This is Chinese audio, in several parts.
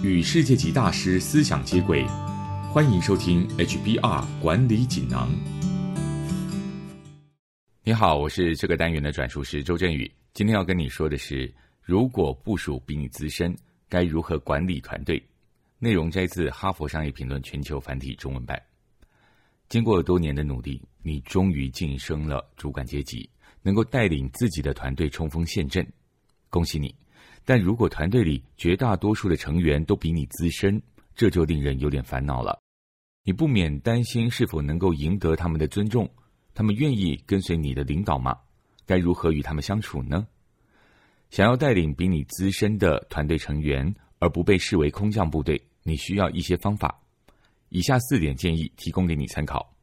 与世界级大师思想接轨，欢迎收听 HBR 管理锦囊。你好，我是这个单元的转述师周振宇。今天要跟你说的是，如果部署比你资深，该如何管理团队？内容摘自《哈佛商业评论》全球繁体中文版。经过多年的努力，你终于晋升了主管阶级，能够带领自己的团队冲锋陷阵。恭喜你！但如果团队里绝大多数的成员都比你资深，这就令人有点烦恼了。你不免担心是否能够赢得他们的尊重，他们愿意跟随你的领导吗？该如何与他们相处呢？想要带领比你资深的团队成员，而不被视为空降部队，你需要一些方法。以下四点建议提供给你参考。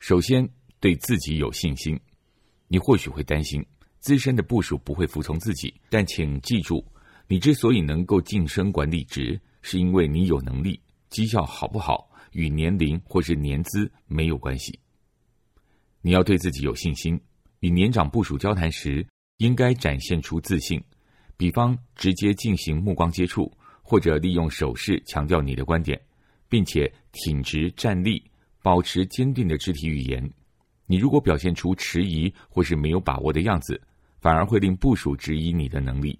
首先，对自己有信心。你或许会担心。资深的部署不会服从自己，但请记住，你之所以能够晋升管理职，是因为你有能力。绩效好不好与年龄或是年资没有关系。你要对自己有信心。与年长部署交谈时，应该展现出自信，比方直接进行目光接触，或者利用手势强调你的观点，并且挺直站立，保持坚定的肢体语言。你如果表现出迟疑或是没有把握的样子，反而会令部署质疑你的能力。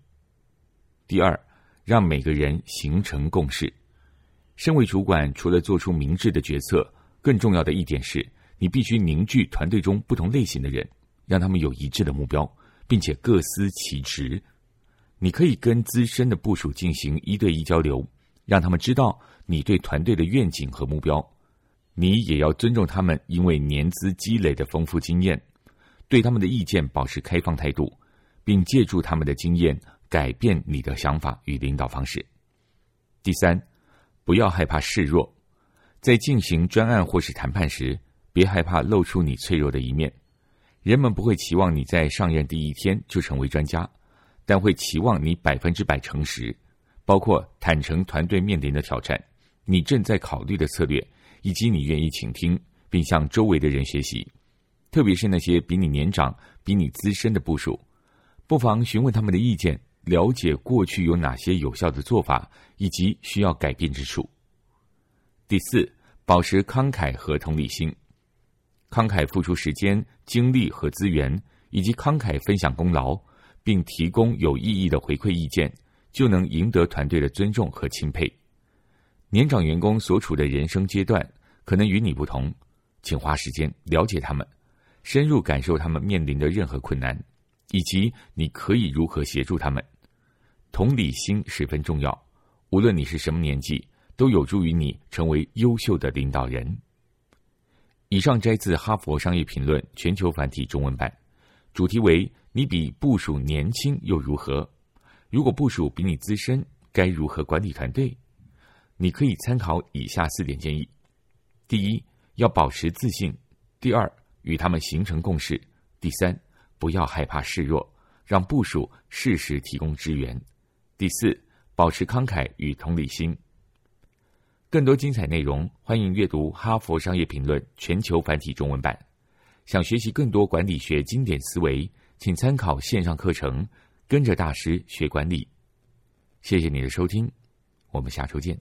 第二，让每个人形成共识。身为主管，除了做出明智的决策，更重要的一点是，你必须凝聚团队中不同类型的人，让他们有一致的目标，并且各司其职。你可以跟资深的部署进行一对一交流，让他们知道你对团队的愿景和目标。你也要尊重他们，因为年资积累的丰富经验。对他们的意见保持开放态度，并借助他们的经验改变你的想法与领导方式。第三，不要害怕示弱，在进行专案或是谈判时，别害怕露出你脆弱的一面。人们不会期望你在上任第一天就成为专家，但会期望你百分之百诚实，包括坦诚团队面临的挑战、你正在考虑的策略，以及你愿意倾听并向周围的人学习。特别是那些比你年长、比你资深的部署，不妨询问他们的意见，了解过去有哪些有效的做法，以及需要改变之处。第四，保持慷慨和同理心，慷慨付出时间、精力和资源，以及慷慨分享功劳，并提供有意义的回馈意见，就能赢得团队的尊重和钦佩。年长员工所处的人生阶段可能与你不同，请花时间了解他们。深入感受他们面临的任何困难，以及你可以如何协助他们。同理心十分重要，无论你是什么年纪，都有助于你成为优秀的领导人。以上摘自《哈佛商业评论》全球繁体中文版，主题为“你比部署年轻又如何？如果部署比你资深，该如何管理团队？”你可以参考以下四点建议：第一，要保持自信；第二，与他们形成共识。第三，不要害怕示弱，让部署适时提供支援。第四，保持慷慨与同理心。更多精彩内容，欢迎阅读《哈佛商业评论》全球繁体中文版。想学习更多管理学经典思维，请参考线上课程《跟着大师学管理》。谢谢你的收听，我们下周见。